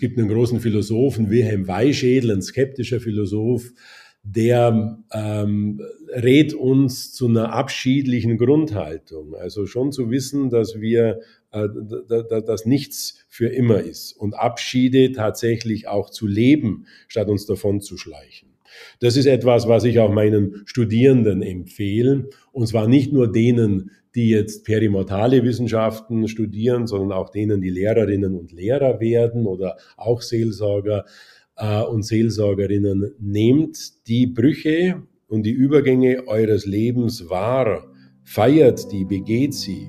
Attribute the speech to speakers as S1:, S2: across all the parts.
S1: gibt einen großen Philosophen, Wilhelm Weischädel, ein skeptischer Philosoph, der ähm, rät uns zu einer abschiedlichen Grundhaltung. Also schon zu wissen, dass wir, äh, dass nichts für immer ist und Abschiede tatsächlich auch zu leben, statt uns davon zu schleichen. Das ist etwas, was ich auch meinen Studierenden empfehle. Und zwar nicht nur denen, die jetzt perimortale Wissenschaften studieren, sondern auch denen, die Lehrerinnen und Lehrer werden oder auch Seelsorger äh, und Seelsorgerinnen. Nehmt die Brüche und die Übergänge eures Lebens wahr, feiert die, begeht sie.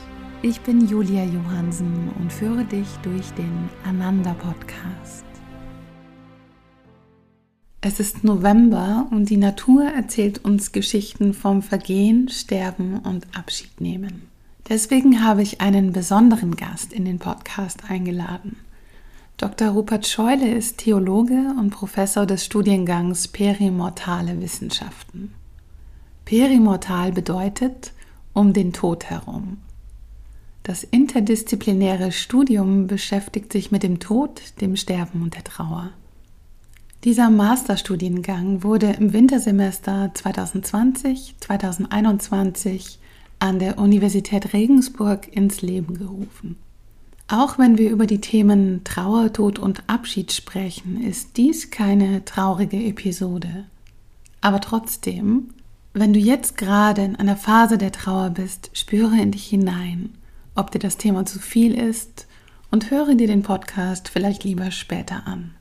S2: Ich bin Julia Johansen und führe dich durch den Ananda Podcast. Es ist November und die Natur erzählt uns Geschichten vom Vergehen, Sterben und Abschied nehmen. Deswegen habe ich einen besonderen Gast in den Podcast eingeladen. Dr. Rupert Scheule ist Theologe und Professor des Studiengangs Perimortale Wissenschaften. Perimortal bedeutet um den Tod herum. Das interdisziplinäre Studium beschäftigt sich mit dem Tod, dem Sterben und der Trauer. Dieser Masterstudiengang wurde im Wintersemester 2020-2021 an der Universität Regensburg ins Leben gerufen. Auch wenn wir über die Themen Trauer, Tod und Abschied sprechen, ist dies keine traurige Episode. Aber trotzdem, wenn du jetzt gerade in einer Phase der Trauer bist, spüre in dich hinein ob dir das Thema zu viel ist und höre dir den Podcast vielleicht lieber später an.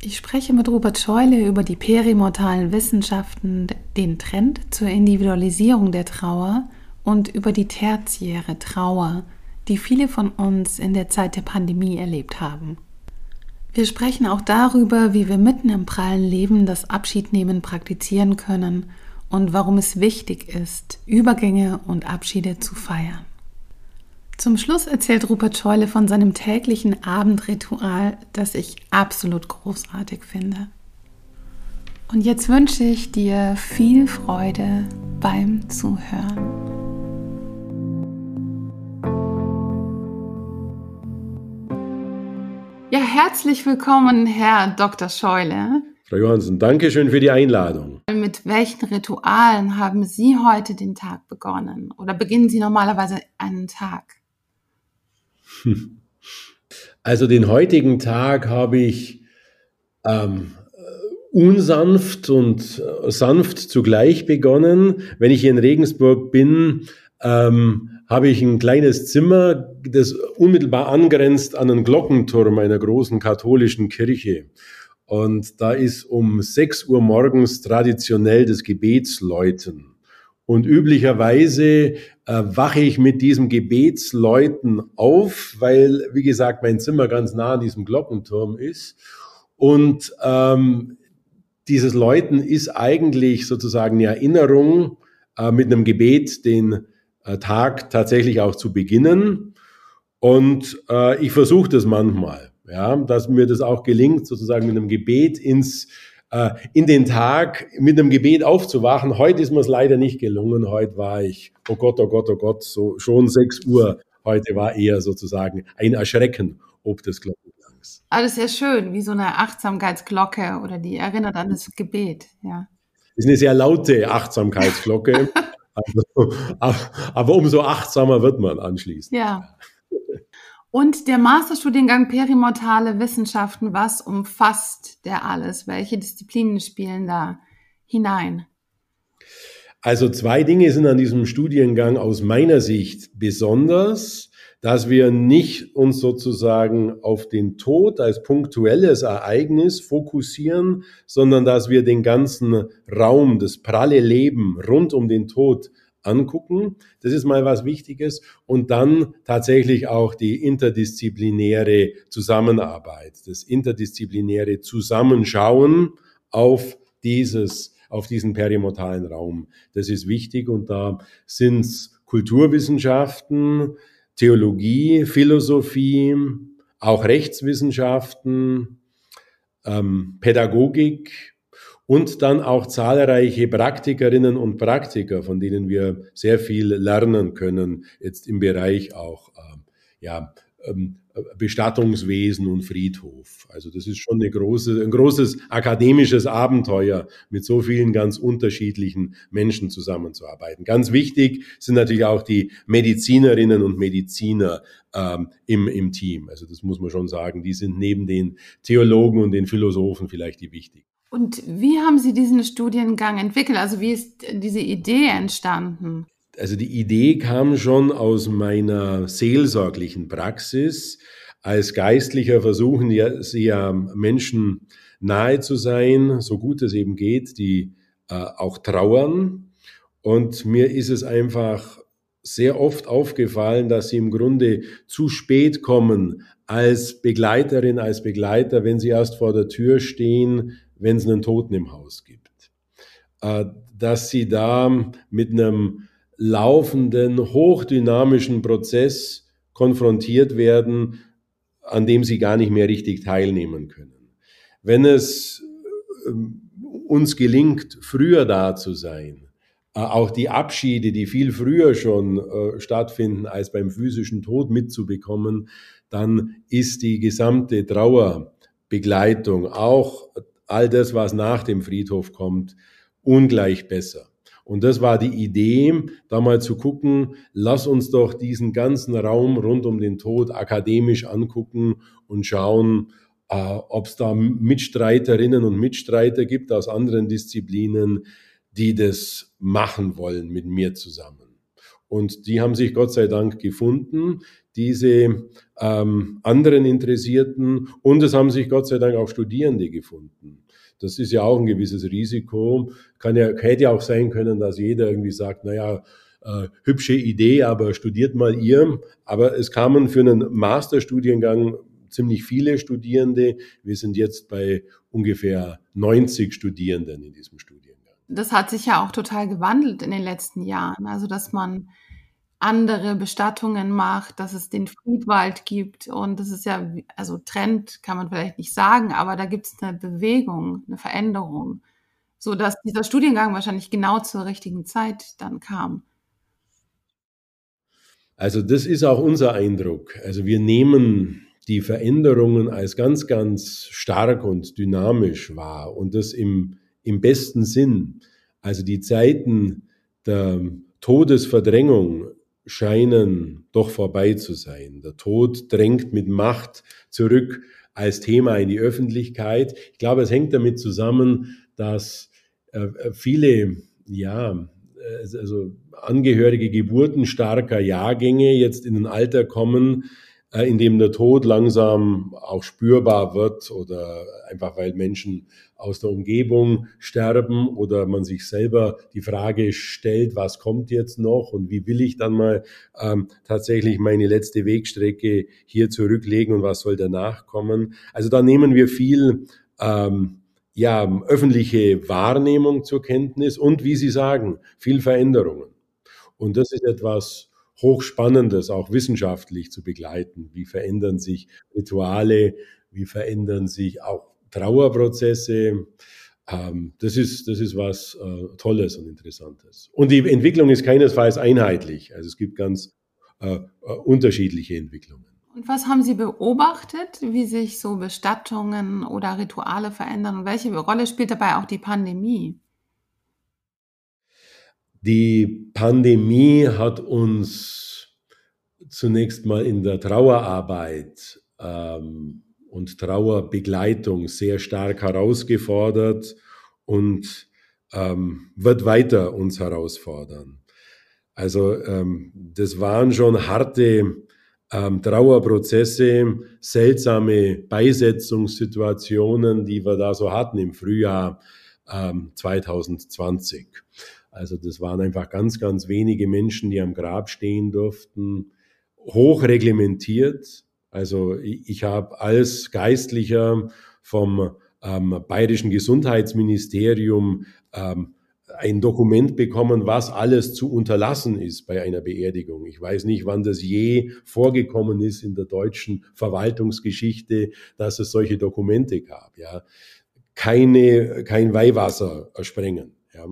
S2: Ich spreche mit Robert Scheule über die perimortalen Wissenschaften, den Trend zur Individualisierung der Trauer und über die tertiäre Trauer, die viele von uns in der Zeit der Pandemie erlebt haben. Wir sprechen auch darüber, wie wir mitten im prallen Leben das Abschiednehmen praktizieren können und warum es wichtig ist, Übergänge und Abschiede zu feiern. Zum Schluss erzählt Rupert Scheule von seinem täglichen Abendritual, das ich absolut großartig finde. Und jetzt wünsche ich dir viel Freude beim Zuhören. Ja, herzlich willkommen, Herr Dr. Scheule.
S1: Frau Johansen, danke schön für die Einladung.
S2: Mit welchen Ritualen haben Sie heute den Tag begonnen? Oder beginnen Sie normalerweise einen Tag?
S1: Also den heutigen Tag habe ich ähm, unsanft und äh, sanft zugleich begonnen. Wenn ich hier in Regensburg bin, ähm, habe ich ein kleines Zimmer, das unmittelbar angrenzt an einen Glockenturm einer großen katholischen Kirche. Und da ist um 6 Uhr morgens traditionell das Gebetsläuten. Und üblicherweise äh, wache ich mit diesem Gebetsläuten auf, weil, wie gesagt, mein Zimmer ganz nah an diesem Glockenturm ist. Und ähm, dieses Läuten ist eigentlich sozusagen eine Erinnerung, äh, mit einem Gebet den äh, Tag tatsächlich auch zu beginnen. Und äh, ich versuche das manchmal, ja, dass mir das auch gelingt, sozusagen mit einem Gebet ins in den Tag mit einem Gebet aufzuwachen. Heute ist mir es leider nicht gelungen. Heute war ich, oh Gott, oh Gott, oh Gott, so schon 6 Uhr. Heute war eher sozusagen ein Erschrecken ob des Glockenklangs.
S2: Alles sehr schön, wie so eine Achtsamkeitsglocke oder die erinnert an das Gebet, ja.
S1: Das ist eine sehr laute Achtsamkeitsglocke. also, aber umso achtsamer wird man anschließend.
S2: Ja. Und der Masterstudiengang Perimortale Wissenschaften, was umfasst der alles? Welche Disziplinen spielen da hinein?
S1: Also zwei Dinge sind an diesem Studiengang aus meiner Sicht besonders. dass wir nicht uns sozusagen auf den Tod als punktuelles Ereignis fokussieren, sondern dass wir den ganzen Raum, das pralle Leben rund um den Tod angucken. Das ist mal was Wichtiges. Und dann tatsächlich auch die interdisziplinäre Zusammenarbeit, das interdisziplinäre Zusammenschauen auf dieses, auf diesen perimortalen Raum. Das ist wichtig. Und da sind es Kulturwissenschaften, Theologie, Philosophie, auch Rechtswissenschaften, ähm, Pädagogik, und dann auch zahlreiche Praktikerinnen und Praktiker, von denen wir sehr viel lernen können, jetzt im Bereich auch äh, ja, ähm, Bestattungswesen und Friedhof. Also das ist schon große, ein großes akademisches Abenteuer, mit so vielen ganz unterschiedlichen Menschen zusammenzuarbeiten. Ganz wichtig sind natürlich auch die Medizinerinnen und Mediziner ähm, im, im Team. Also das muss man schon sagen, die sind neben den Theologen und den Philosophen vielleicht die wichtigsten.
S2: Und wie haben Sie diesen Studiengang entwickelt? Also wie ist diese Idee entstanden?
S1: Also die Idee kam schon aus meiner seelsorglichen Praxis. Als Geistlicher versuchen ja, sie ja Menschen nahe zu sein, so gut es eben geht, die äh, auch trauern. Und mir ist es einfach sehr oft aufgefallen, dass sie im Grunde zu spät kommen als Begleiterin, als Begleiter, wenn sie erst vor der Tür stehen, wenn es einen Toten im Haus gibt. Äh, dass sie da mit einem laufenden, hochdynamischen Prozess konfrontiert werden, an dem sie gar nicht mehr richtig teilnehmen können. Wenn es ähm, uns gelingt, früher da zu sein, äh, auch die Abschiede, die viel früher schon äh, stattfinden, als beim physischen Tod mitzubekommen, dann ist die gesamte Trauerbegleitung, auch all das, was nach dem Friedhof kommt, ungleich besser. Und das war die Idee, da mal zu gucken, lass uns doch diesen ganzen Raum rund um den Tod akademisch angucken und schauen, äh, ob es da Mitstreiterinnen und Mitstreiter gibt aus anderen Disziplinen, die das machen wollen mit mir zusammen. Und die haben sich Gott sei Dank gefunden diese ähm, anderen Interessierten und es haben sich Gott sei Dank auch Studierende gefunden. Das ist ja auch ein gewisses Risiko. Kann ja, hätte ja auch sein können, dass jeder irgendwie sagt, naja, äh, hübsche Idee, aber studiert mal ihr. Aber es kamen für einen Masterstudiengang ziemlich viele Studierende. Wir sind jetzt bei ungefähr 90 Studierenden in diesem Studiengang.
S2: Das hat sich ja auch total gewandelt in den letzten Jahren. Also, dass man andere Bestattungen macht, dass es den Friedwald gibt und das ist ja, also Trend kann man vielleicht nicht sagen, aber da gibt es eine Bewegung, eine Veränderung, so dass dieser Studiengang wahrscheinlich genau zur richtigen Zeit dann kam.
S1: Also das ist auch unser Eindruck. Also wir nehmen die Veränderungen als ganz, ganz stark und dynamisch wahr und das im, im besten Sinn. Also die Zeiten der Todesverdrängung scheinen doch vorbei zu sein. Der Tod drängt mit Macht zurück als Thema in die Öffentlichkeit. Ich glaube, es hängt damit zusammen, dass äh, viele, ja, äh, also Angehörige geburtenstarker Jahrgänge jetzt in ein Alter kommen, äh, in dem der Tod langsam auch spürbar wird oder einfach weil Menschen aus der Umgebung sterben oder man sich selber die Frage stellt, was kommt jetzt noch und wie will ich dann mal ähm, tatsächlich meine letzte Wegstrecke hier zurücklegen und was soll danach kommen. Also da nehmen wir viel ähm, ja, öffentliche Wahrnehmung zur Kenntnis und wie Sie sagen, viel Veränderungen. Und das ist etwas, Hochspannendes auch wissenschaftlich zu begleiten. Wie verändern sich Rituale? Wie verändern sich auch Trauerprozesse? Ähm, das ist, das ist was äh, Tolles und Interessantes. Und die Entwicklung ist keinesfalls einheitlich. Also es gibt ganz äh, äh, unterschiedliche Entwicklungen.
S2: Und was haben Sie beobachtet, wie sich so Bestattungen oder Rituale verändern und welche Rolle spielt dabei auch die Pandemie?
S1: Die Pandemie hat uns zunächst mal in der Trauerarbeit ähm, und Trauerbegleitung sehr stark herausgefordert und ähm, wird weiter uns herausfordern. Also ähm, das waren schon harte ähm, Trauerprozesse, seltsame Beisetzungssituationen, die wir da so hatten im Frühjahr ähm, 2020. Also das waren einfach ganz, ganz wenige Menschen, die am Grab stehen durften, hochreglementiert. Also ich, ich habe als Geistlicher vom ähm, bayerischen Gesundheitsministerium ähm, ein Dokument bekommen, was alles zu unterlassen ist bei einer Beerdigung. Ich weiß nicht, wann das je vorgekommen ist in der deutschen Verwaltungsgeschichte, dass es solche Dokumente gab. Ja, keine, kein Weihwasser sprengen. Ja.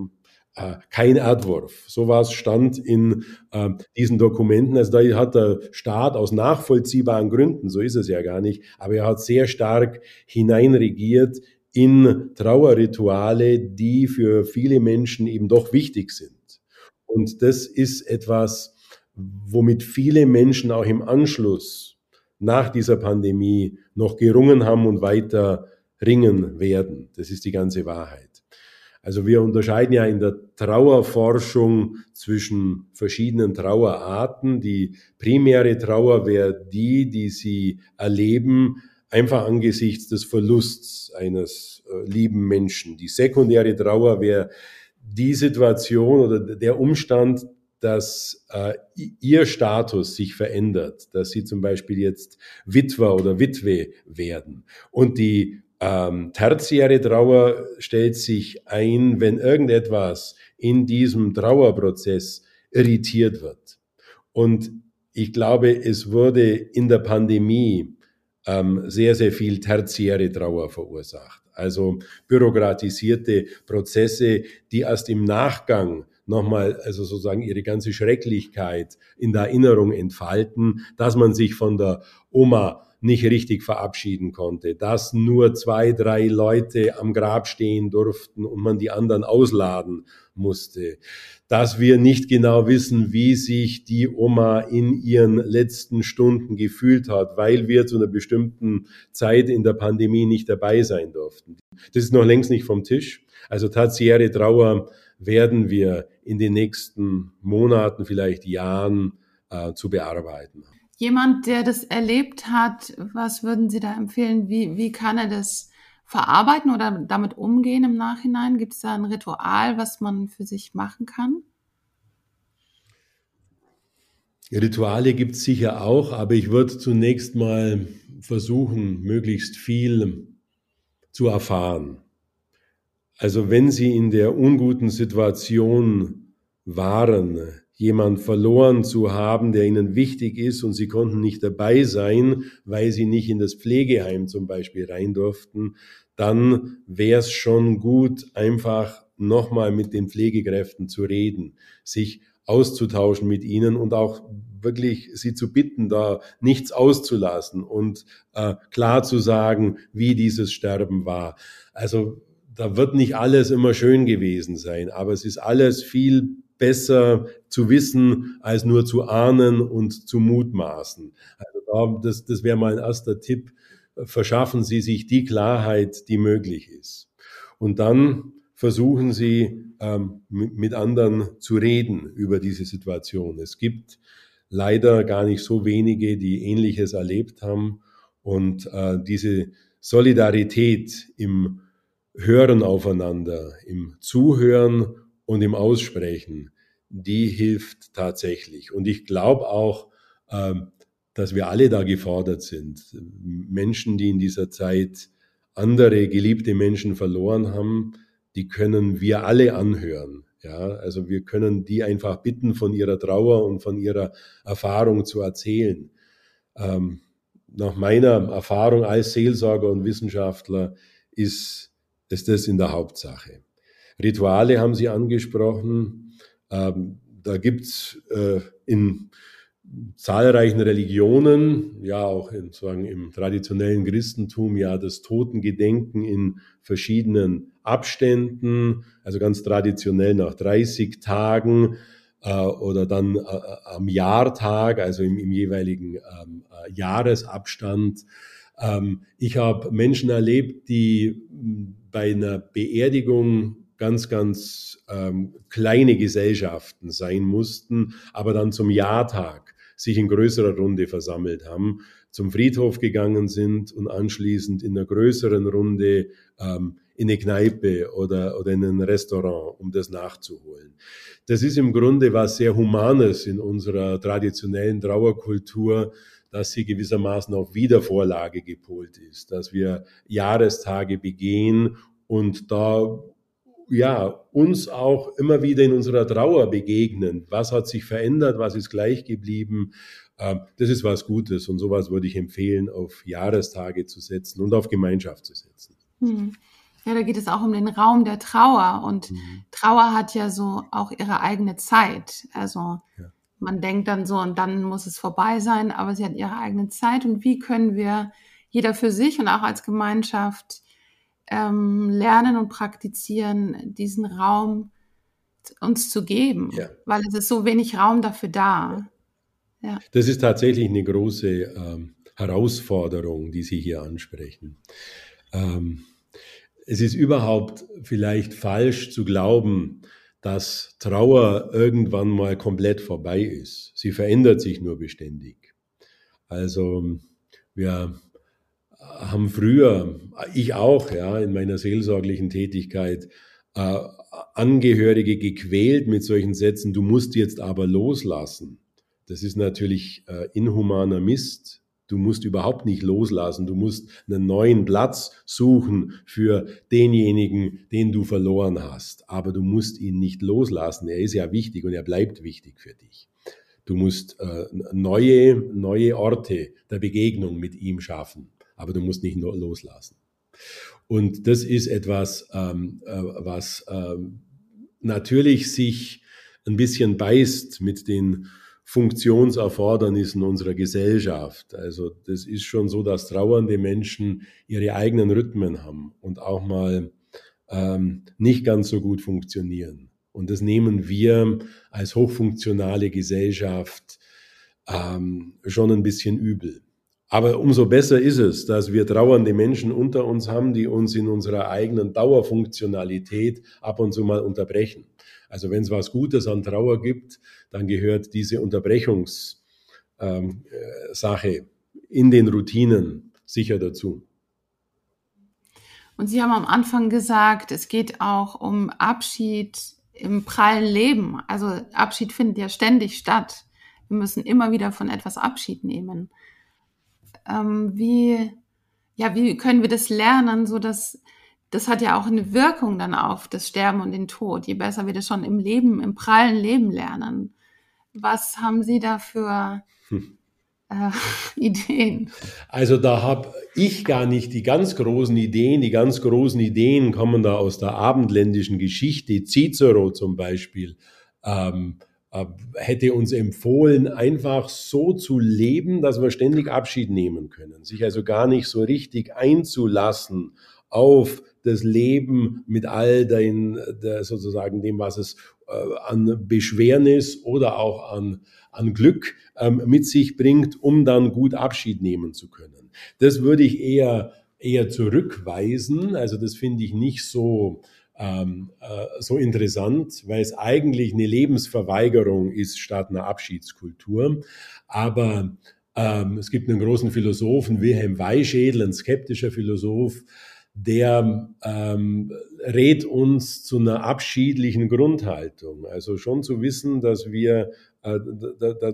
S1: Äh, kein Erdwurf. Sowas stand in äh, diesen Dokumenten. Also da hat der Staat aus nachvollziehbaren Gründen, so ist es ja gar nicht, aber er hat sehr stark hineinregiert in Trauerrituale, die für viele Menschen eben doch wichtig sind. Und das ist etwas, womit viele Menschen auch im Anschluss nach dieser Pandemie noch gerungen haben und weiter ringen werden. Das ist die ganze Wahrheit. Also wir unterscheiden ja in der Trauerforschung zwischen verschiedenen Trauerarten. Die primäre Trauer wäre die, die Sie erleben, einfach angesichts des Verlusts eines äh, lieben Menschen. Die sekundäre Trauer wäre die Situation oder der Umstand, dass äh, ihr Status sich verändert, dass sie zum Beispiel jetzt Witwer oder Witwe werden. Und die ähm, tertiäre Trauer stellt sich ein, wenn irgendetwas in diesem Trauerprozess irritiert wird. Und ich glaube, es wurde in der Pandemie ähm, sehr, sehr viel tertiäre Trauer verursacht. Also bürokratisierte Prozesse, die erst im Nachgang nochmal, also sozusagen ihre ganze Schrecklichkeit in der Erinnerung entfalten, dass man sich von der Oma nicht richtig verabschieden konnte, dass nur zwei, drei Leute am Grab stehen durften und man die anderen ausladen musste, dass wir nicht genau wissen, wie sich die Oma in ihren letzten Stunden gefühlt hat, weil wir zu einer bestimmten Zeit in der Pandemie nicht dabei sein durften. Das ist noch längst nicht vom Tisch. Also tertiäre Trauer werden wir in den nächsten Monaten, vielleicht Jahren äh, zu bearbeiten haben
S2: jemand, der das erlebt hat, was würden Sie da empfehlen? Wie, wie kann er das verarbeiten oder damit umgehen im Nachhinein? Gibt es da ein Ritual, was man für sich machen kann?
S1: Rituale gibt es sicher auch, aber ich würde zunächst mal versuchen, möglichst viel zu erfahren. Also wenn Sie in der unguten Situation waren, jemand verloren zu haben, der ihnen wichtig ist und sie konnten nicht dabei sein, weil sie nicht in das Pflegeheim zum Beispiel rein durften, dann wäre es schon gut, einfach nochmal mit den Pflegekräften zu reden, sich auszutauschen mit ihnen und auch wirklich sie zu bitten, da nichts auszulassen und äh, klar zu sagen, wie dieses Sterben war. Also da wird nicht alles immer schön gewesen sein, aber es ist alles viel besser zu wissen, als nur zu ahnen und zu mutmaßen. Also das, das wäre mein erster Tipp. Verschaffen Sie sich die Klarheit, die möglich ist. Und dann versuchen Sie ähm, mit anderen zu reden über diese Situation. Es gibt leider gar nicht so wenige, die Ähnliches erlebt haben. Und äh, diese Solidarität im Hören aufeinander, im Zuhören und im Aussprechen, die hilft tatsächlich. Und ich glaube auch, ähm, dass wir alle da gefordert sind. Menschen, die in dieser Zeit andere geliebte Menschen verloren haben, die können wir alle anhören. Ja, also wir können die einfach bitten, von ihrer Trauer und von ihrer Erfahrung zu erzählen. Ähm, nach meiner Erfahrung als Seelsorger und Wissenschaftler ist, ist das in der Hauptsache. Rituale haben Sie angesprochen. Ähm, da gibt's äh, in zahlreichen Religionen, ja auch in, sagen, im traditionellen Christentum, ja das Totengedenken in verschiedenen Abständen, also ganz traditionell nach 30 Tagen äh, oder dann äh, am Jahrtag, also im, im jeweiligen ähm, äh, Jahresabstand. Ähm, ich habe Menschen erlebt, die bei einer Beerdigung ganz, ganz ähm, kleine Gesellschaften sein mussten, aber dann zum Jahrtag sich in größerer Runde versammelt haben, zum Friedhof gegangen sind und anschließend in einer größeren Runde ähm, in eine Kneipe oder, oder in ein Restaurant, um das nachzuholen. Das ist im Grunde was sehr Humanes in unserer traditionellen Trauerkultur, dass sie gewissermaßen auf Wiedervorlage gepolt ist, dass wir Jahrestage begehen und da ja, uns auch immer wieder in unserer Trauer begegnen. Was hat sich verändert? Was ist gleich geblieben? Ähm, das ist was Gutes und sowas würde ich empfehlen, auf Jahrestage zu setzen und auf Gemeinschaft zu setzen.
S2: Hm. Ja, da geht es auch um den Raum der Trauer und mhm. Trauer hat ja so auch ihre eigene Zeit. Also ja. man denkt dann so und dann muss es vorbei sein, aber sie hat ihre eigene Zeit und wie können wir jeder für sich und auch als Gemeinschaft ähm, lernen und praktizieren, diesen Raum uns zu geben, ja. weil es ist so wenig Raum dafür da.
S1: Ja. Das ist tatsächlich eine große ähm, Herausforderung, die Sie hier ansprechen. Ähm, es ist überhaupt vielleicht falsch zu glauben, dass Trauer irgendwann mal komplett vorbei ist. Sie verändert sich nur beständig. Also wir haben früher, ich auch, ja, in meiner seelsorglichen Tätigkeit, äh, Angehörige gequält mit solchen Sätzen, du musst jetzt aber loslassen. Das ist natürlich äh, inhumaner Mist. Du musst überhaupt nicht loslassen. Du musst einen neuen Platz suchen für denjenigen, den du verloren hast. Aber du musst ihn nicht loslassen. Er ist ja wichtig und er bleibt wichtig für dich. Du musst äh, neue, neue Orte der Begegnung mit ihm schaffen aber du musst nicht nur loslassen. Und das ist etwas, ähm, äh, was ähm, natürlich sich ein bisschen beißt mit den Funktionserfordernissen unserer Gesellschaft. Also das ist schon so, dass trauernde Menschen ihre eigenen Rhythmen haben und auch mal ähm, nicht ganz so gut funktionieren. Und das nehmen wir als hochfunktionale Gesellschaft ähm, schon ein bisschen übel. Aber umso besser ist es, dass wir trauernde Menschen unter uns haben, die uns in unserer eigenen Dauerfunktionalität ab und zu mal unterbrechen. Also wenn es was Gutes an Trauer gibt, dann gehört diese Unterbrechungssache ähm, äh, in den Routinen sicher dazu.
S2: Und Sie haben am Anfang gesagt, es geht auch um Abschied im prallen Leben. Also Abschied findet ja ständig statt. Wir müssen immer wieder von etwas Abschied nehmen ähm, wie, ja, wie können wir das lernen, so dass das hat ja auch eine Wirkung dann auf das Sterben und den Tod. Je besser wir das schon im Leben, im prallen Leben lernen. Was haben Sie da für hm. äh, Ideen?
S1: Also da habe ich gar nicht die ganz großen Ideen. Die ganz großen Ideen kommen da aus der abendländischen Geschichte. Cicero zum Beispiel. Ähm, äh, hätte uns empfohlen, einfach so zu leben, dass wir ständig Abschied nehmen können, sich also gar nicht so richtig einzulassen auf das Leben mit all den, sozusagen dem, was es äh, an Beschwernis oder auch an, an Glück ähm, mit sich bringt, um dann gut Abschied nehmen zu können. Das würde ich eher, eher zurückweisen. Also das finde ich nicht so, ähm, äh, so interessant, weil es eigentlich eine Lebensverweigerung ist statt einer Abschiedskultur. Aber ähm, es gibt einen großen Philosophen, Wilhelm Weischädel, ein skeptischer Philosoph, der ähm, rät uns zu einer abschiedlichen Grundhaltung. Also schon zu wissen, dass wir, äh,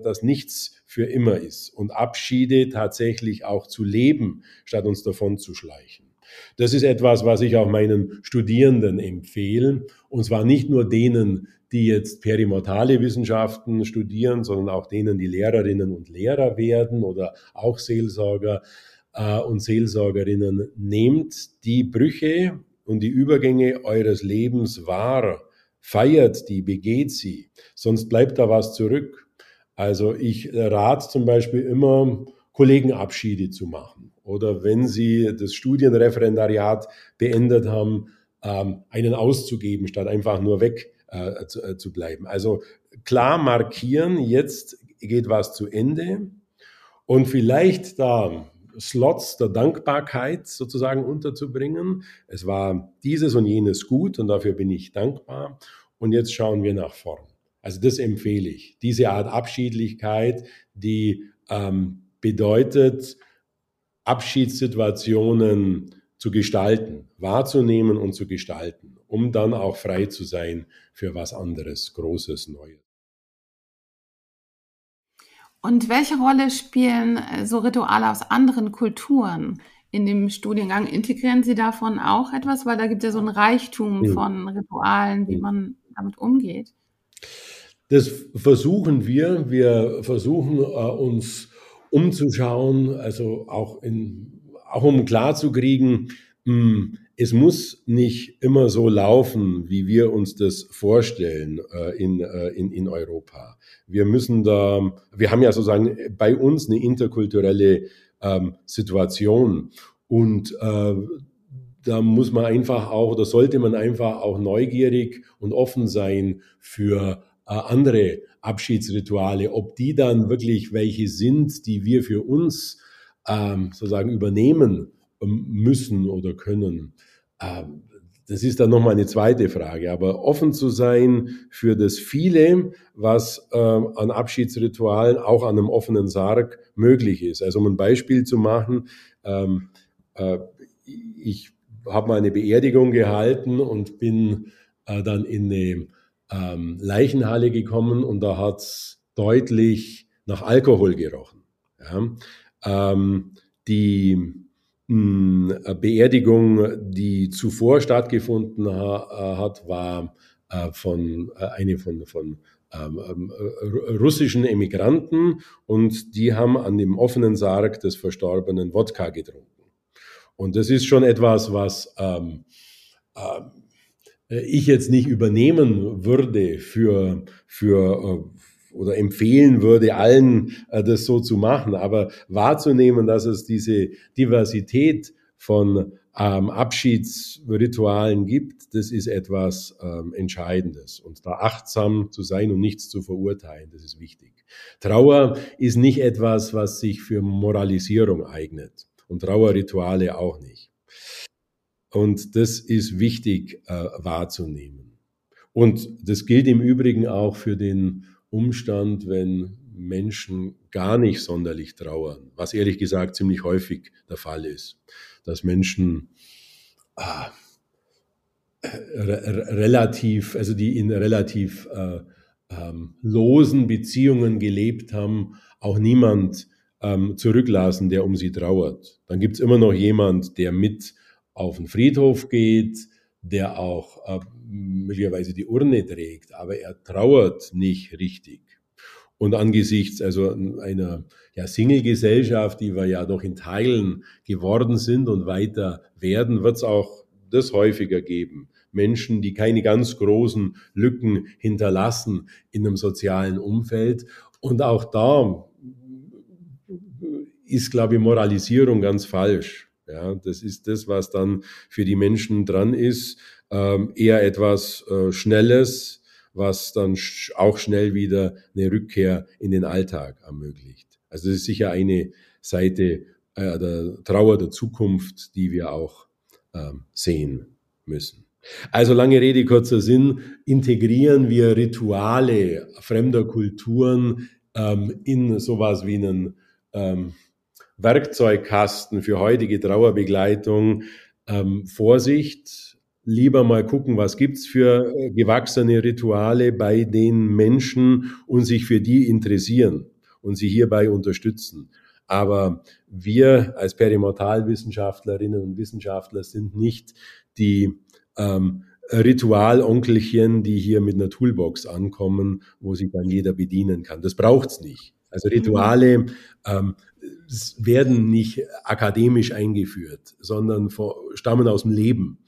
S1: dass nichts für immer ist und Abschiede tatsächlich auch zu leben, statt uns davon zu schleichen. Das ist etwas, was ich auch meinen Studierenden empfehle. Und zwar nicht nur denen, die jetzt perimortale Wissenschaften studieren, sondern auch denen, die Lehrerinnen und Lehrer werden oder auch Seelsorger äh, und Seelsorgerinnen. Nehmt die Brüche und die Übergänge eures Lebens wahr. Feiert die, begeht sie. Sonst bleibt da was zurück. Also ich rate zum Beispiel immer, Kollegenabschiede zu machen oder wenn Sie das Studienreferendariat beendet haben, ähm, einen auszugeben, statt einfach nur weg äh, zu, äh, zu bleiben. Also klar markieren, jetzt geht was zu Ende und vielleicht da Slots der Dankbarkeit sozusagen unterzubringen. Es war dieses und jenes gut und dafür bin ich dankbar. Und jetzt schauen wir nach vorn. Also das empfehle ich. Diese Art Abschiedlichkeit, die ähm, bedeutet, Abschiedssituationen zu gestalten, wahrzunehmen und zu gestalten, um dann auch frei zu sein für was anderes, Großes, Neues.
S2: Und welche Rolle spielen äh, so Rituale aus anderen Kulturen in dem Studiengang? Integrieren Sie davon auch etwas? Weil da gibt es ja so ein Reichtum mhm. von Ritualen, wie mhm. man damit umgeht.
S1: Das versuchen wir. Wir versuchen äh, uns umzuschauen, also auch, in, auch um klarzukriegen, hm, es muss nicht immer so laufen, wie wir uns das vorstellen äh, in, äh, in, in Europa. Wir müssen da, wir haben ja sozusagen bei uns eine interkulturelle ähm, Situation und äh, da muss man einfach auch, oder sollte man einfach auch neugierig und offen sein für äh, andere Abschiedsrituale, ob die dann wirklich welche sind, die wir für uns ähm, sozusagen übernehmen ähm, müssen oder können. Ähm, das ist dann nochmal eine zweite Frage. Aber offen zu sein für das viele, was äh, an Abschiedsritualen auch an einem offenen Sarg möglich ist. Also um ein Beispiel zu machen, ähm, äh, ich habe mal eine Beerdigung gehalten und bin äh, dann in eine ähm, Leichenhalle gekommen und da hat es deutlich nach Alkohol gerochen. Ja. Ähm, die mh, hm, Beerdigung, die zuvor stattgefunden ha, hat, war äh, von äh, eine von, von ähm, ähm russischen Emigranten und die haben an dem offenen Sarg des Verstorbenen Wodka getrunken. Und das ist schon etwas, was ähm, ähm, äh, ich jetzt nicht übernehmen würde für, für äh, oder empfehlen würde, allen äh, das so zu machen, aber wahrzunehmen, dass es diese Diversität von ähm, Abschiedsritualen gibt, das ist etwas ähm, Entscheidendes. Und da achtsam zu sein und nichts zu verurteilen, das ist wichtig. Trauer ist nicht etwas, was sich für Moralisierung eignet und Trauerrituale auch nicht. Und das ist wichtig äh, wahrzunehmen. Und das gilt im Übrigen auch für den Umstand, wenn Menschen gar nicht sonderlich trauern, was ehrlich gesagt ziemlich häufig der Fall ist, dass Menschen äh, relativ, also die in relativ äh, ähm, losen Beziehungen gelebt haben, auch niemand ähm, zurücklassen, der um sie trauert. Dann gibt es immer noch jemand, der mit auf den Friedhof geht, der auch äh, möglicherweise die Urne trägt, aber er trauert nicht richtig. Und angesichts also einer ja, Single-Gesellschaft, die wir ja doch in Teilen geworden sind und weiter werden, wird es auch das häufiger geben. Menschen, die keine ganz großen Lücken hinterlassen in einem sozialen Umfeld. Und auch da ist, glaube ich, Moralisierung ganz falsch. Ja, das ist das, was dann für die Menschen dran ist. Ähm, eher etwas äh, Schnelles, was dann sch auch schnell wieder eine Rückkehr in den Alltag ermöglicht. Also das ist sicher eine Seite äh, der Trauer der Zukunft, die wir auch ähm, sehen müssen. Also lange Rede, kurzer Sinn, integrieren wir Rituale fremder Kulturen ähm, in sowas wie einen ähm, Werkzeugkasten für heutige Trauerbegleitung. Ähm, Vorsicht, lieber mal gucken, was gibt's für äh, gewachsene Rituale bei den Menschen und sich für die interessieren und sie hierbei unterstützen. Aber wir als Perimortalwissenschaftlerinnen und Wissenschaftler sind nicht die ähm, Ritualonkelchen, die hier mit einer Toolbox ankommen, wo sich dann jeder bedienen kann. Das braucht's nicht. Also Rituale ähm, werden nicht akademisch eingeführt, sondern stammen aus dem Leben.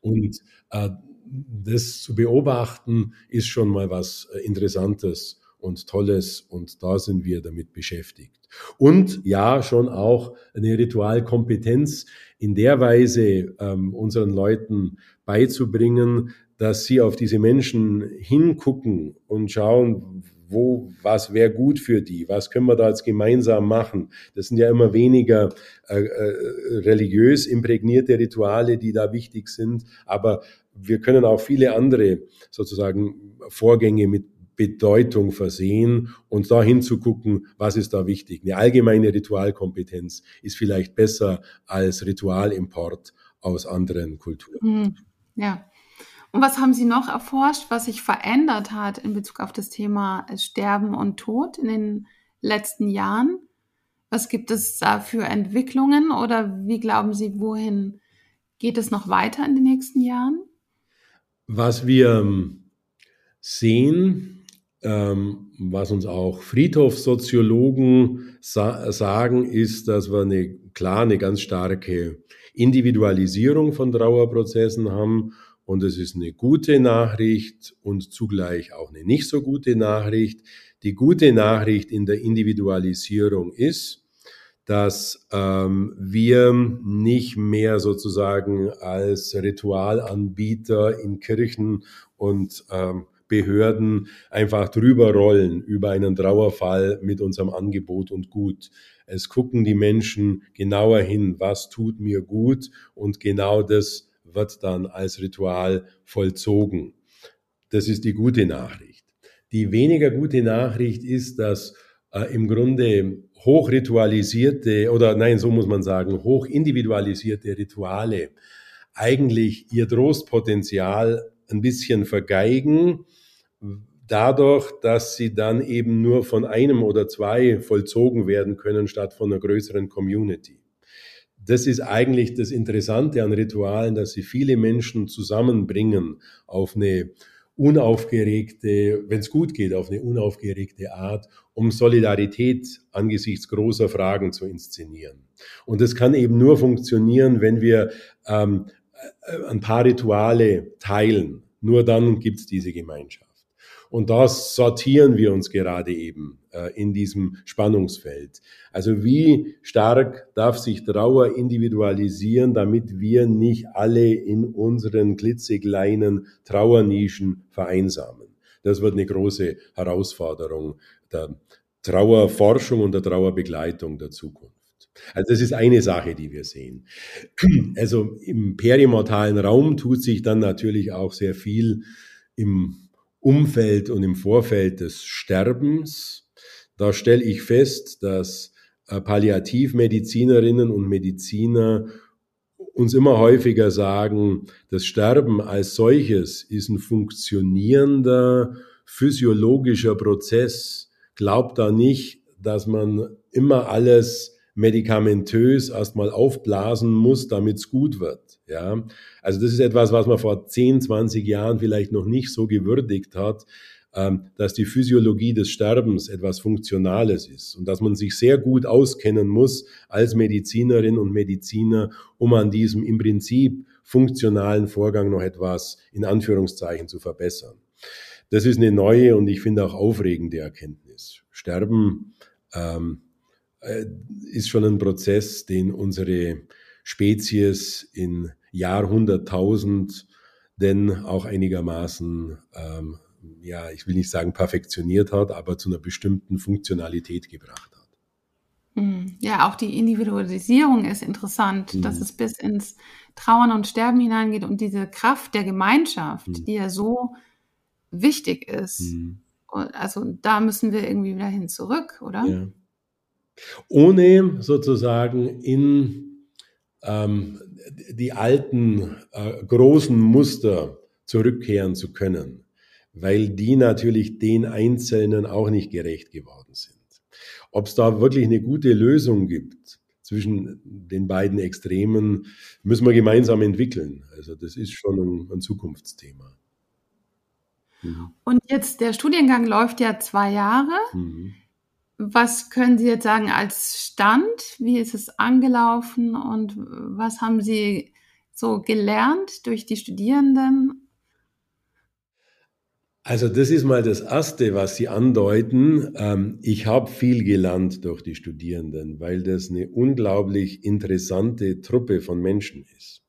S1: Und äh, das zu beobachten ist schon mal was äh, Interessantes und Tolles und da sind wir damit beschäftigt. Und ja, schon auch eine Ritualkompetenz in der Weise ähm, unseren Leuten beizubringen, dass sie auf diese Menschen hingucken und schauen, wo, was wäre gut für die, was können wir da jetzt gemeinsam machen. Das sind ja immer weniger äh, äh, religiös imprägnierte Rituale, die da wichtig sind, aber wir können auch viele andere sozusagen Vorgänge mit Bedeutung versehen und da hinzugucken, was ist da wichtig. Eine allgemeine Ritualkompetenz ist vielleicht besser als Ritualimport aus anderen Kulturen.
S2: Hm, ja. Und was haben Sie noch erforscht, was sich verändert hat in Bezug auf das Thema Sterben und Tod in den letzten Jahren? Was gibt es da für Entwicklungen oder wie glauben Sie, wohin geht es noch weiter in den nächsten Jahren?
S1: Was wir ähm, sehen, ähm, was uns auch Friedhofssoziologen sa sagen, ist, dass wir eine klar eine ganz starke Individualisierung von Trauerprozessen haben. Und es ist eine gute Nachricht und zugleich auch eine nicht so gute Nachricht. Die gute Nachricht in der Individualisierung ist, dass ähm, wir nicht mehr sozusagen als Ritualanbieter in Kirchen und ähm, Behörden einfach drüber rollen über einen Trauerfall mit unserem Angebot und Gut. Es gucken die Menschen genauer hin, was tut mir gut und genau das wird dann als Ritual vollzogen. Das ist die gute Nachricht. Die weniger gute Nachricht ist, dass äh, im Grunde hochritualisierte oder nein, so muss man sagen, hochindividualisierte Rituale eigentlich ihr Trostpotenzial ein bisschen vergeigen, dadurch, dass sie dann eben nur von einem oder zwei vollzogen werden können, statt von einer größeren Community. Das ist eigentlich das Interessante an Ritualen, dass sie viele Menschen zusammenbringen auf eine unaufgeregte, wenn es gut geht, auf eine unaufgeregte Art, um Solidarität angesichts großer Fragen zu inszenieren. Und das kann eben nur funktionieren, wenn wir ähm, äh, ein paar Rituale teilen. Nur dann gibt es diese Gemeinschaft. Und da sortieren wir uns gerade eben äh, in diesem Spannungsfeld. Also wie stark darf sich Trauer individualisieren, damit wir nicht alle in unseren klitzekleinen Trauernischen vereinsamen. Das wird eine große Herausforderung der Trauerforschung und der Trauerbegleitung der Zukunft. Also das ist eine Sache, die wir sehen. Also im perimortalen Raum tut sich dann natürlich auch sehr viel im Umfeld und im Vorfeld des Sterbens. Da stelle ich fest, dass äh, Palliativmedizinerinnen und Mediziner uns immer häufiger sagen, das Sterben als solches ist ein funktionierender physiologischer Prozess. Glaubt da nicht, dass man immer alles medikamentös erstmal aufblasen muss, damit es gut wird. Ja, also das ist etwas, was man vor 10, 20 Jahren vielleicht noch nicht so gewürdigt hat, ähm, dass die Physiologie des Sterbens etwas Funktionales ist und dass man sich sehr gut auskennen muss als Medizinerin und Mediziner, um an diesem im Prinzip funktionalen Vorgang noch etwas in Anführungszeichen zu verbessern. Das ist eine neue und ich finde auch aufregende Erkenntnis. Sterben ähm, äh, ist schon ein Prozess, den unsere Spezies in Jahrhunderttausend denn auch einigermaßen, ähm, ja, ich will nicht sagen perfektioniert hat, aber zu einer bestimmten Funktionalität gebracht hat.
S2: Hm. Ja, auch die Individualisierung ist interessant, mhm. dass es bis ins Trauern und Sterben hineingeht und diese Kraft der Gemeinschaft, mhm. die ja so wichtig ist. Mhm. Also da müssen wir irgendwie wieder hin zurück, oder? Ja
S1: ohne sozusagen in ähm, die alten äh, großen Muster zurückkehren zu können, weil die natürlich den Einzelnen auch nicht gerecht geworden sind. Ob es da wirklich eine gute Lösung gibt zwischen den beiden Extremen, müssen wir gemeinsam entwickeln. Also das ist schon ein, ein Zukunftsthema.
S2: Mhm. Und jetzt, der Studiengang läuft ja zwei Jahre. Mhm. Was können Sie jetzt sagen als Stand? Wie ist es angelaufen und was haben Sie so gelernt durch die Studierenden?
S1: Also das ist mal das Erste, was Sie andeuten. Ähm, ich habe viel gelernt durch die Studierenden, weil das eine unglaublich interessante Truppe von Menschen ist.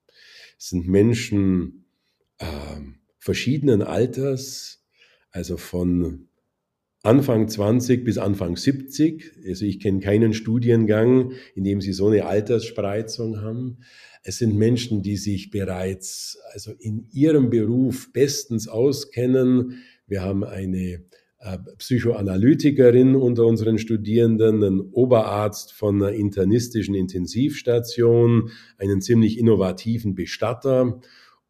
S1: Es sind Menschen äh, verschiedenen Alters, also von Anfang 20 bis Anfang 70. Also ich kenne keinen Studiengang, in dem sie so eine Altersspreizung haben. Es sind Menschen, die sich bereits also in ihrem Beruf bestens auskennen. Wir haben eine äh, Psychoanalytikerin unter unseren Studierenden, einen Oberarzt von einer internistischen Intensivstation, einen ziemlich innovativen Bestatter.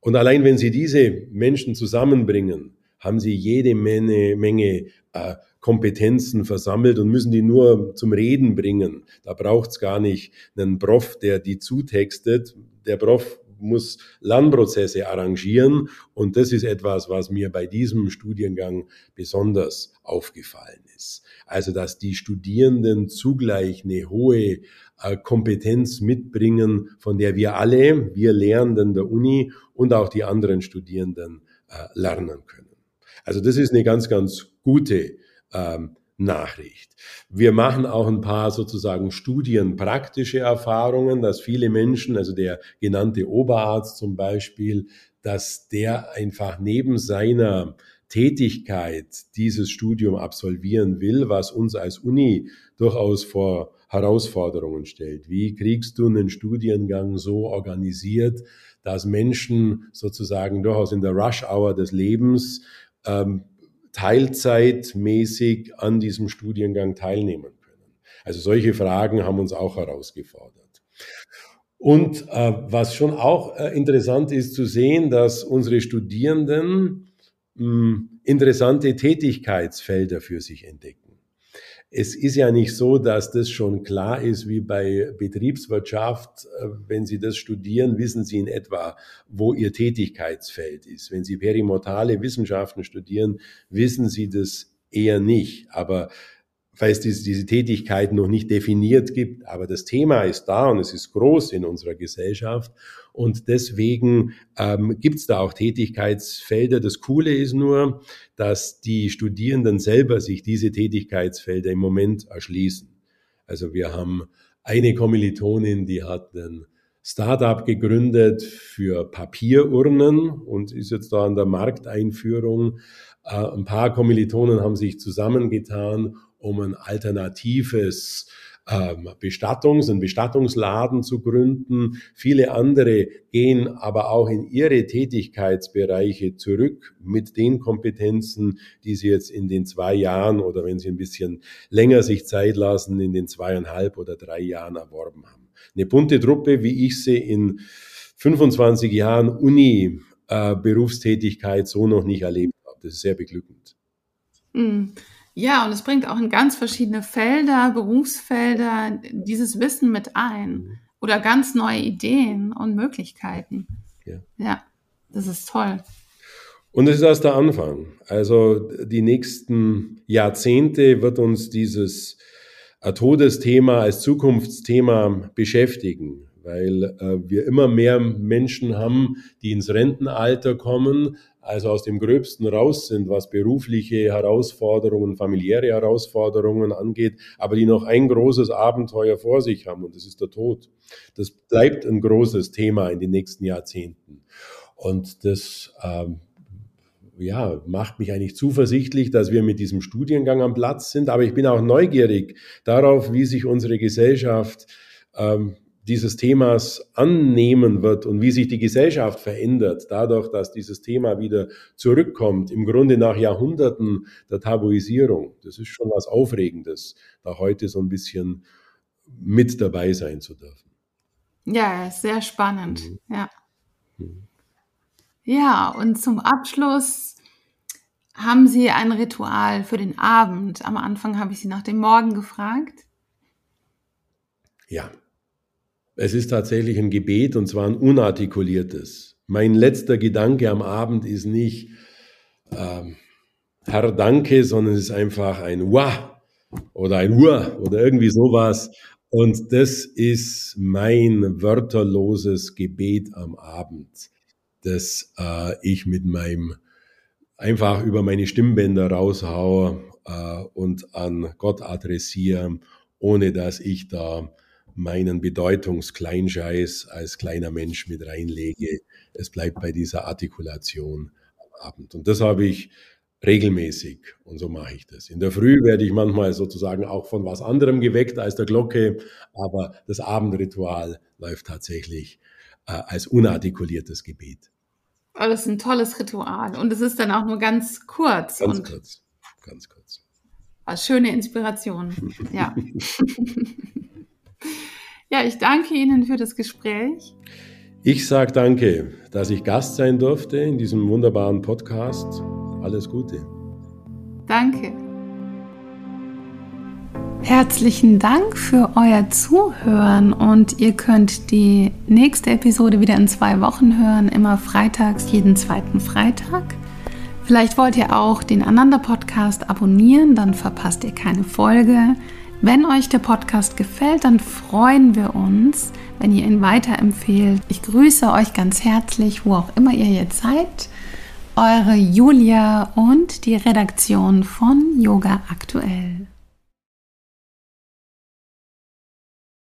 S1: Und allein wenn Sie diese Menschen zusammenbringen, haben Sie jede Menge, Menge äh, Kompetenzen versammelt und müssen die nur zum Reden bringen. Da braucht es gar nicht einen Prof, der die zutextet. Der Prof muss Lernprozesse arrangieren. Und das ist etwas, was mir bei diesem Studiengang besonders aufgefallen ist. Also, dass die Studierenden zugleich eine hohe äh, Kompetenz mitbringen, von der wir alle, wir Lehrenden der Uni und auch die anderen Studierenden äh, lernen können. Also das ist eine ganz, ganz gute ähm, Nachricht. Wir machen auch ein paar sozusagen studienpraktische Erfahrungen, dass viele Menschen, also der genannte Oberarzt zum Beispiel, dass der einfach neben seiner Tätigkeit dieses Studium absolvieren will, was uns als Uni durchaus vor Herausforderungen stellt. Wie kriegst du einen Studiengang so organisiert, dass Menschen sozusagen durchaus in der Rush Hour des Lebens ähm, teilzeitmäßig an diesem Studiengang teilnehmen können. Also solche Fragen haben uns auch herausgefordert. Und äh, was schon auch äh, interessant ist zu sehen, dass unsere Studierenden mh, hm, interessante Tätigkeitsfelder für sich entdecken es ist ja nicht so, dass das schon klar ist wie bei Betriebswirtschaft. Äh, wenn Sie das studieren, wissen Sie in etwa, wo Ihr Tätigkeitsfeld ist. Wenn Sie perimortale Wissenschaften studieren, wissen Sie das eher nicht. Aber weil es diese, diese Tätigkeit noch nicht definiert gibt. Aber das Thema ist da und es ist groß in unserer Gesellschaft. Und deswegen ähm, gibt es da auch Tätigkeitsfelder. Das Coole ist nur, dass die Studierenden selber sich diese Tätigkeitsfelder im Moment erschließen. Also wir haben eine Kommilitonin, die hat ein Startup gegründet für Papierurnen und ist jetzt da an der Markteinführung. Äh, ein paar Kommilitonen haben sich zusammengetan um ein alternatives ähm, Bestattungs-, einen Bestattungsladen zu gründen. Viele andere gehen aber auch in ihre Tätigkeitsbereiche zurück mit den Kompetenzen, die sie jetzt in den zwei Jahren oder wenn sie ein bisschen länger sich Zeit lassen, in den zweieinhalb oder drei Jahren erworben haben. Eine bunte Truppe, wie ich sie in 25 Jahren Uni äh, so noch nicht erlebt habe. Das ist sehr beglückend.
S2: Mm. Ja, und es bringt auch in ganz verschiedene Felder, Berufsfelder dieses Wissen mit ein oder ganz neue Ideen und Möglichkeiten. Ja, ja das ist toll.
S1: Und es ist erst der Anfang. Also die nächsten Jahrzehnte wird uns dieses Todesthema als Zukunftsthema beschäftigen weil äh, wir immer mehr Menschen haben, die ins Rentenalter kommen, also aus dem Gröbsten raus sind, was berufliche Herausforderungen, familiäre Herausforderungen angeht, aber die noch ein großes Abenteuer vor sich haben und das ist der Tod. Das bleibt ein großes Thema in den nächsten Jahrzehnten. Und das ähm, ja, macht mich eigentlich zuversichtlich, dass wir mit diesem Studiengang am Platz sind. Aber ich bin auch neugierig darauf, wie sich unsere Gesellschaft ähm, dieses Themas annehmen wird und wie sich die Gesellschaft verändert, dadurch, dass dieses Thema wieder zurückkommt, im Grunde nach Jahrhunderten der Tabuisierung. Das ist schon was Aufregendes, da heute so ein bisschen mit dabei sein zu dürfen.
S2: Ja, sehr spannend. Mhm. Ja. Mhm. Ja, und zum Abschluss haben Sie ein Ritual für den Abend. Am Anfang habe ich Sie nach dem Morgen gefragt.
S1: Ja, es ist tatsächlich ein Gebet und zwar ein unartikuliertes. Mein letzter Gedanke am Abend ist nicht ähm, Herr Danke, sondern es ist einfach ein Wah oder ein Ua oder irgendwie sowas. Und das ist mein wörterloses Gebet am Abend, das äh, ich mit meinem einfach über meine Stimmbänder raushaue äh, und an Gott adressiere, ohne dass ich da meinen Bedeutungskleinscheiß als kleiner Mensch mit reinlege. Es bleibt bei dieser Artikulation am Abend. Und das habe ich regelmäßig und so mache ich das. In der Früh werde ich manchmal sozusagen auch von was anderem geweckt als der Glocke, aber das Abendritual läuft tatsächlich äh, als unartikuliertes Gebet.
S2: Aber das ist ein tolles Ritual und es ist dann auch nur ganz kurz.
S1: Ganz kurz. ganz kurz.
S2: Eine schöne Inspiration. Ja. ja, ich danke Ihnen für das Gespräch.
S1: Ich sage danke, dass ich Gast sein durfte in diesem wunderbaren Podcast. Alles Gute.
S2: Danke. Herzlichen Dank für euer Zuhören und ihr könnt die nächste Episode wieder in zwei Wochen hören, immer freitags, jeden zweiten Freitag. Vielleicht wollt ihr auch den Ananda Podcast abonnieren, dann verpasst ihr keine Folge. Wenn euch der Podcast gefällt, dann freuen wir uns, wenn ihr ihn weiterempfehlt. Ich grüße euch ganz herzlich, wo auch immer ihr jetzt seid. Eure Julia und die Redaktion von Yoga Aktuell.